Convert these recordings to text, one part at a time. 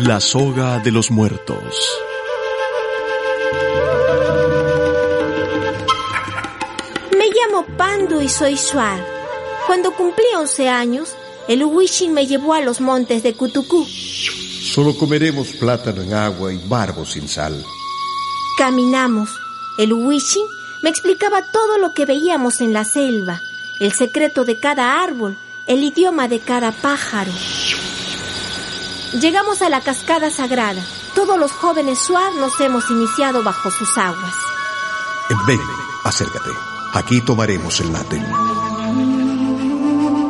La soga de los muertos. Me llamo Pandu y soy Shuar. Cuando cumplí 11 años, el Uwishin me llevó a los montes de Kutukú. Solo comeremos plátano en agua y barbo sin sal. Caminamos. El Uwishin me explicaba todo lo que veíamos en la selva, el secreto de cada árbol, el idioma de cada pájaro. Llegamos a la cascada sagrada. Todos los jóvenes Suar nos hemos iniciado bajo sus aguas. Ven, acércate. Aquí tomaremos el nátem.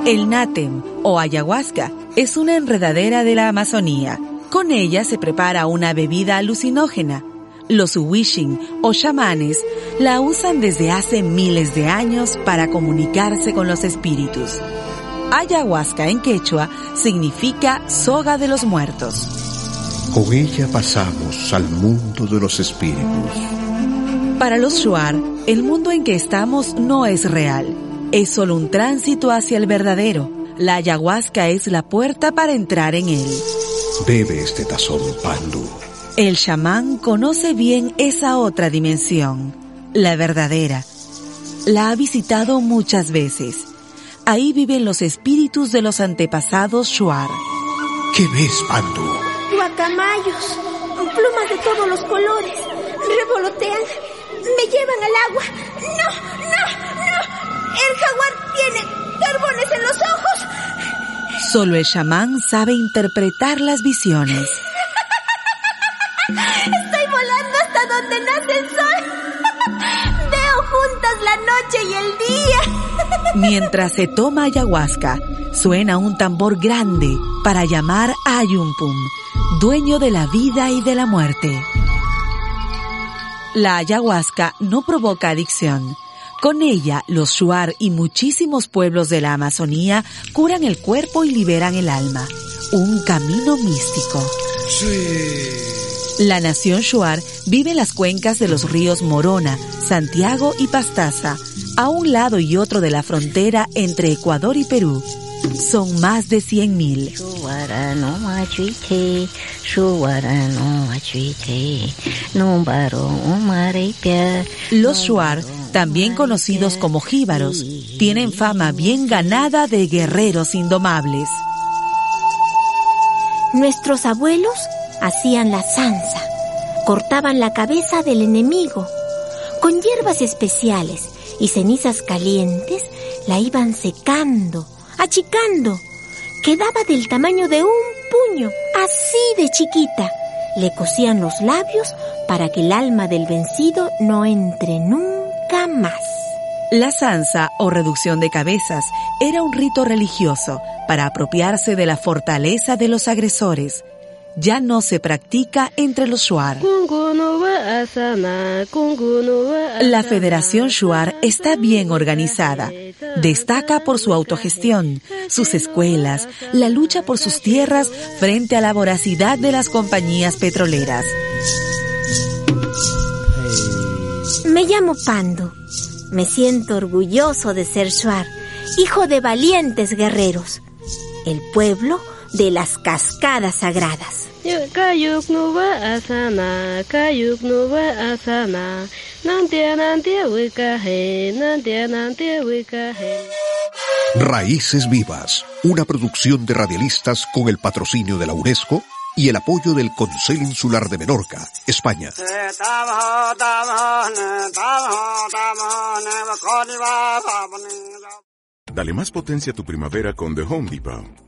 El nátem o ayahuasca es una enredadera de la Amazonía. Con ella se prepara una bebida alucinógena. Los Uwishin o chamanes la usan desde hace miles de años para comunicarse con los espíritus. Ayahuasca en quechua significa soga de los muertos. Con ella pasamos al mundo de los espíritus. Para los Shuar, el mundo en que estamos no es real. Es solo un tránsito hacia el verdadero. La ayahuasca es la puerta para entrar en él. Bebe este tazón, Pandu. El chamán conoce bien esa otra dimensión, la verdadera. La ha visitado muchas veces. Ahí viven los espíritus de los antepasados Shuar. ¿Qué ves, Pandu? Guacamayos, plumas de todos los colores, revolotean, me llevan al agua. ¡No, no, no! El jaguar tiene carbones en los ojos. Solo el chamán sabe interpretar las visiones. Estoy volando hasta donde nace el sol. Veo juntas la noche y el día. Mientras se toma ayahuasca, suena un tambor grande para llamar a Ayumpum, dueño de la vida y de la muerte. La ayahuasca no provoca adicción. Con ella, los Shuar y muchísimos pueblos de la Amazonía curan el cuerpo y liberan el alma. Un camino místico. La nación Shuar vive en las cuencas de los ríos Morona, Santiago y Pastaza, a un lado y otro de la frontera entre Ecuador y Perú. Son más de 100.000. Los Shuar, también conocidos como jíbaros, tienen fama bien ganada de guerreros indomables. Nuestros abuelos hacían la zanza, cortaban la cabeza del enemigo. Con hierbas especiales y cenizas calientes la iban secando, achicando. Quedaba del tamaño de un puño, así de chiquita. Le cosían los labios para que el alma del vencido no entre nunca más. La zanza o reducción de cabezas era un rito religioso para apropiarse de la fortaleza de los agresores. Ya no se practica entre los Shuar. La Federación Shuar está bien organizada. Destaca por su autogestión, sus escuelas, la lucha por sus tierras frente a la voracidad de las compañías petroleras. Me llamo Pando. Me siento orgulloso de ser Shuar, hijo de valientes guerreros. El pueblo de las cascadas sagradas. Raíces Vivas, una producción de radialistas con el patrocinio de la UNESCO y el apoyo del Consejo Insular de Menorca, España. Dale más potencia a tu primavera con The Home Depot.